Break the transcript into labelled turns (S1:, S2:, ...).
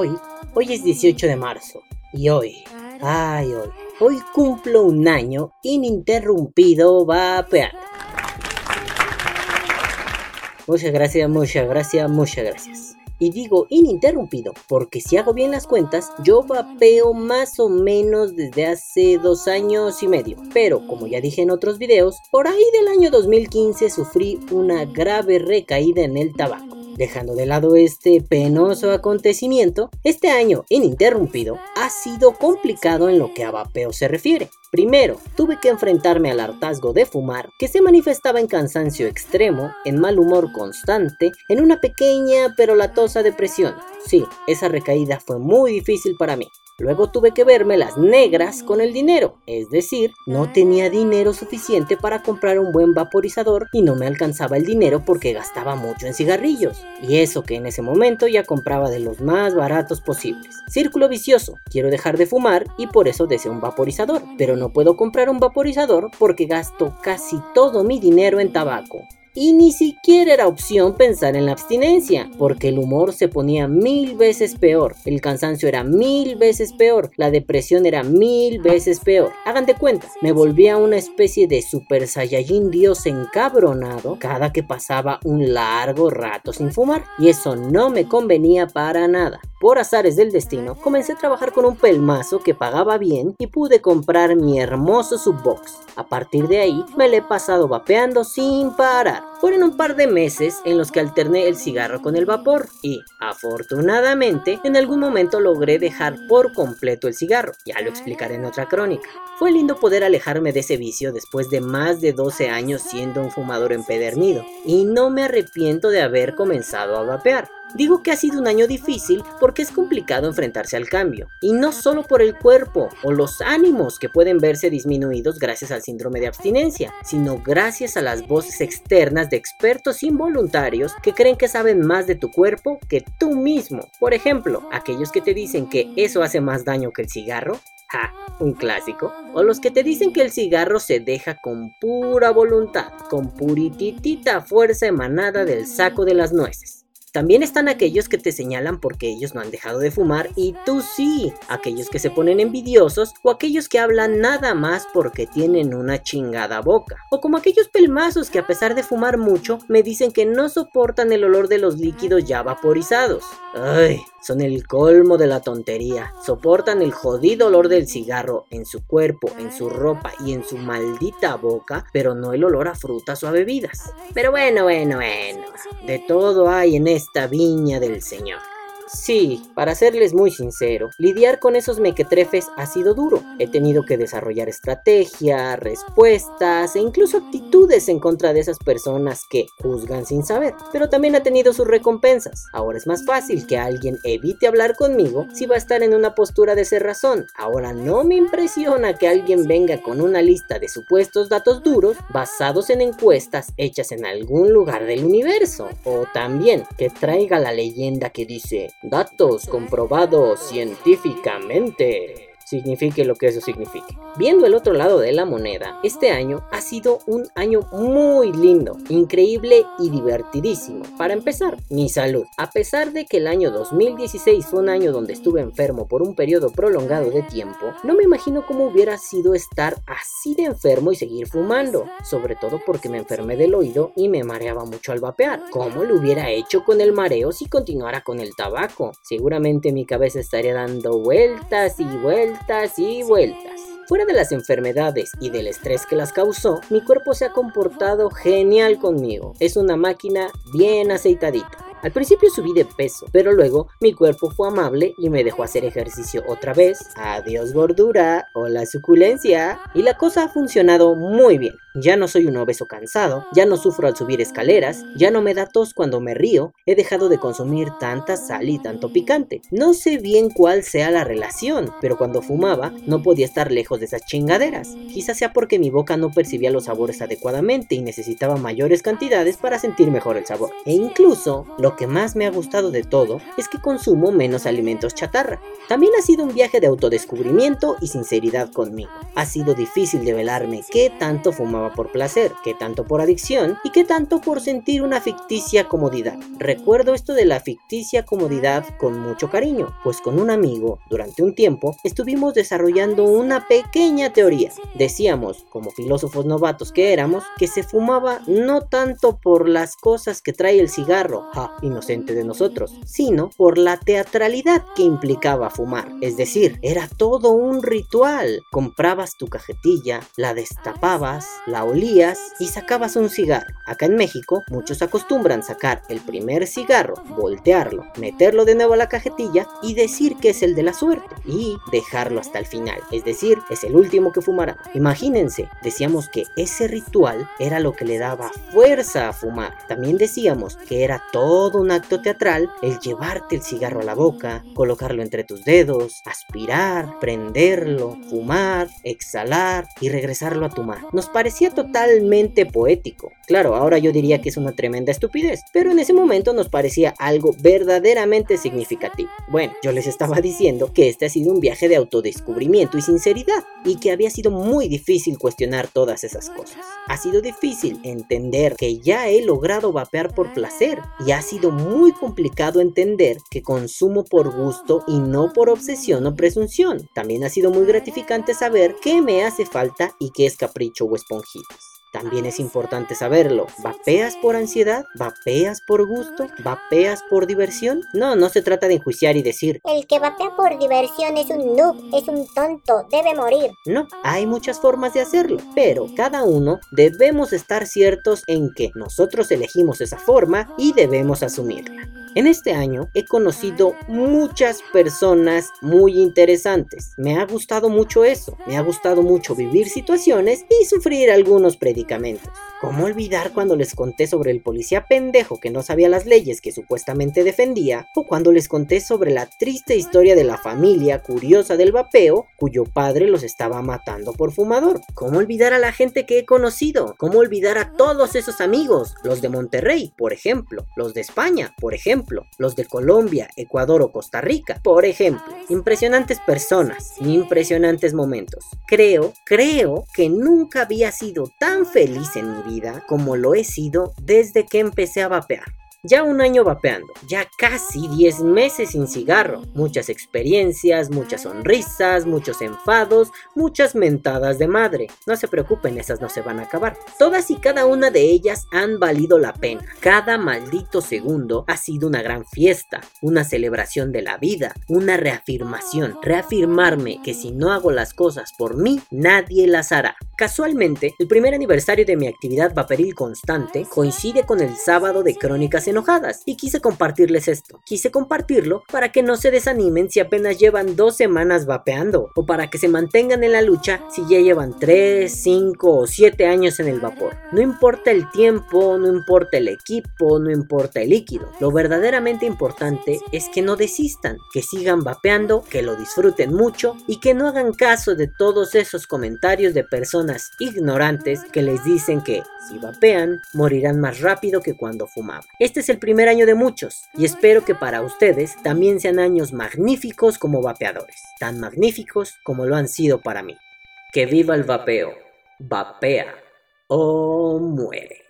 S1: Hoy, es 18 de marzo. Y hoy, ay hoy, hoy cumplo un año ininterrumpido vapeando. Muchas gracias, muchas gracias, muchas gracias. Y digo ininterrumpido, porque si hago bien las cuentas, yo vapeo más o menos desde hace dos años y medio. Pero como ya dije en otros videos, por ahí del año 2015 sufrí una grave recaída en el tabaco. Dejando de lado este penoso acontecimiento, este año ininterrumpido ha sido complicado en lo que a vapeo se refiere. Primero, tuve que enfrentarme al hartazgo de fumar, que se manifestaba en cansancio extremo, en mal humor constante, en una pequeña pero latosa depresión. Sí, esa recaída fue muy difícil para mí. Luego tuve que verme las negras con el dinero, es decir, no tenía dinero suficiente para comprar un buen vaporizador y no me alcanzaba el dinero porque gastaba mucho en cigarrillos. Y eso que en ese momento ya compraba de los más baratos posibles. Círculo vicioso, quiero dejar de fumar y por eso deseo un vaporizador, pero no puedo comprar un vaporizador porque gasto casi todo mi dinero en tabaco y ni siquiera era opción pensar en la abstinencia, porque el humor se ponía mil veces peor, el cansancio era mil veces peor, la depresión era mil veces peor. Hagan de cuenta, me volvía una especie de super saiyajin dios encabronado cada que pasaba un largo rato sin fumar, y eso no me convenía para nada. Por azares del destino, comencé a trabajar con un pelmazo que pagaba bien y pude comprar mi hermoso subbox. A partir de ahí, me le he pasado vapeando sin parar. Fueron un par de meses en los que alterné el cigarro con el vapor y, afortunadamente, en algún momento logré dejar por completo el cigarro. Ya lo explicaré en otra crónica. Fue lindo poder alejarme de ese vicio después de más de 12 años siendo un fumador empedernido y no me arrepiento de haber comenzado a vapear. Digo que ha sido un año difícil porque es complicado enfrentarse al cambio, y no solo por el cuerpo o los ánimos que pueden verse disminuidos gracias al síndrome de abstinencia, sino gracias a las voces externas de expertos involuntarios que creen que saben más de tu cuerpo que tú mismo. Por ejemplo, aquellos que te dicen que eso hace más daño que el cigarro, Ja, un clásico. O los que te dicen que el cigarro se deja con pura voluntad, con purititita fuerza emanada del saco de las nueces. También están aquellos que te señalan porque ellos no han dejado de fumar y tú sí, aquellos que se ponen envidiosos o aquellos que hablan nada más porque tienen una chingada boca, o como aquellos pelmazos que a pesar de fumar mucho me dicen que no soportan el olor de los líquidos ya vaporizados. Ay, son el colmo de la tontería. Soportan el jodido olor del cigarro en su cuerpo, en su ropa y en su maldita boca, pero no el olor a frutas o a bebidas. Pero bueno, bueno, bueno. De todo hay en esta viña del Señor. Sí, para serles muy sincero, lidiar con esos mequetrefes ha sido duro. He tenido que desarrollar estrategia, respuestas e incluso actitudes en contra de esas personas que juzgan sin saber. Pero también ha tenido sus recompensas. Ahora es más fácil que alguien evite hablar conmigo si va a estar en una postura de ser razón. Ahora no me impresiona que alguien venga con una lista de supuestos datos duros basados en encuestas hechas en algún lugar del universo. O también que traiga la leyenda que dice Datos comprobados científicamente signifique lo que eso signifique. Viendo el otro lado de la moneda, este año ha sido un año muy lindo, increíble y divertidísimo. Para empezar, mi salud. A pesar de que el año 2016 fue un año donde estuve enfermo por un periodo prolongado de tiempo, no me imagino cómo hubiera sido estar así de enfermo y seguir fumando, sobre todo porque me enfermé del oído y me mareaba mucho al vapear. ¿Cómo lo hubiera hecho con el mareo si continuara con el tabaco? Seguramente mi cabeza estaría dando vueltas y vueltas vueltas y vueltas. Fuera de las enfermedades y del estrés que las causó, mi cuerpo se ha comportado genial conmigo. Es una máquina bien aceitadita. Al principio subí de peso, pero luego mi cuerpo fue amable y me dejó hacer ejercicio otra vez. Adiós gordura, hola suculencia. Y la cosa ha funcionado muy bien. Ya no soy un obeso cansado, ya no sufro al subir escaleras, ya no me da tos cuando me río, he dejado de consumir tanta sal y tanto picante. No sé bien cuál sea la relación, pero cuando fumaba no podía estar lejos de esas chingaderas. Quizás sea porque mi boca no percibía los sabores adecuadamente y necesitaba mayores cantidades para sentir mejor el sabor. E incluso lo lo que más me ha gustado de todo es que consumo menos alimentos chatarra. También ha sido un viaje de autodescubrimiento y sinceridad conmigo. Ha sido difícil develarme qué tanto fumaba por placer, qué tanto por adicción y qué tanto por sentir una ficticia comodidad. Recuerdo esto de la ficticia comodidad con mucho cariño, pues con un amigo, durante un tiempo, estuvimos desarrollando una pequeña teoría. Decíamos, como filósofos novatos que éramos, que se fumaba no tanto por las cosas que trae el cigarro, ja, inocente de nosotros, sino por la teatralidad que implicaba fumar. Es decir, era todo un ritual. Comprabas tu cajetilla, la destapabas, la olías y sacabas un cigarro. Acá en México, muchos acostumbran sacar el primer cigarro, voltearlo, meterlo de nuevo a la cajetilla y decir que es el de la suerte y dejarlo hasta el final. Es decir, es el último que fumará. Imagínense, decíamos que ese ritual era lo que le daba fuerza a fumar. También decíamos que era todo un acto teatral el llevarte el cigarro a la boca, colocarlo entre tus dedos, aspirar, prenderlo, fumar, exhalar y regresarlo a tu mano. Nos parecía totalmente poético. Claro, ahora yo diría que es una tremenda estupidez, pero en ese momento nos parecía algo verdaderamente significativo. Bueno, yo les estaba diciendo que este ha sido un viaje de autodescubrimiento y sinceridad, y que había sido muy difícil cuestionar todas esas cosas. Ha sido difícil entender que ya he logrado vapear por placer, y ha sido muy complicado entender que consumo por gusto y no por obsesión o presunción. También ha sido muy gratificante saber qué me hace falta y qué es capricho o esponjitas. También es importante saberlo. ¿Vapeas por ansiedad? ¿Vapeas por gusto? ¿Vapeas por diversión? No, no se trata de enjuiciar y decir
S2: El que vapea por diversión es un noob, es un tonto, debe morir.
S1: No, hay muchas formas de hacerlo, pero cada uno debemos estar ciertos en que nosotros elegimos esa forma y debemos asumirla. En este año he conocido muchas personas muy interesantes. Me ha gustado mucho eso. Me ha gustado mucho vivir situaciones y sufrir algunos predicamentos. ¿Cómo olvidar cuando les conté sobre el policía pendejo que no sabía las leyes que supuestamente defendía? O cuando les conté sobre la triste historia de la familia curiosa del vapeo cuyo padre los estaba matando por fumador. ¿Cómo olvidar a la gente que he conocido? ¿Cómo olvidar a todos esos amigos? Los de Monterrey, por ejemplo. Los de España, por ejemplo los de Colombia, Ecuador o Costa Rica, por ejemplo. Impresionantes personas, impresionantes momentos. Creo, creo que nunca había sido tan feliz en mi vida como lo he sido desde que empecé a vapear. Ya un año vapeando, ya casi 10 meses sin cigarro, muchas experiencias, muchas sonrisas, muchos enfados, muchas mentadas de madre. No se preocupen, esas no se van a acabar. Todas y cada una de ellas han valido la pena. Cada maldito segundo ha sido una gran fiesta, una celebración de la vida, una reafirmación, reafirmarme que si no hago las cosas por mí, nadie las hará. Casualmente, el primer aniversario de mi actividad vaporil constante coincide con el sábado de Crónicas Enojadas y quise compartirles esto. Quise compartirlo para que no se desanimen si apenas llevan dos semanas vapeando o para que se mantengan en la lucha si ya llevan 3, 5 o 7 años en el vapor. No importa el tiempo, no importa el equipo, no importa el líquido. Lo verdaderamente importante es que no desistan, que sigan vapeando, que lo disfruten mucho y que no hagan caso de todos esos comentarios de personas ignorantes que les dicen que si vapean morirán más rápido que cuando fumaban. Este es el primer año de muchos y espero que para ustedes también sean años magníficos como vapeadores, tan magníficos como lo han sido para mí. Que viva el vapeo. Vapea o muere.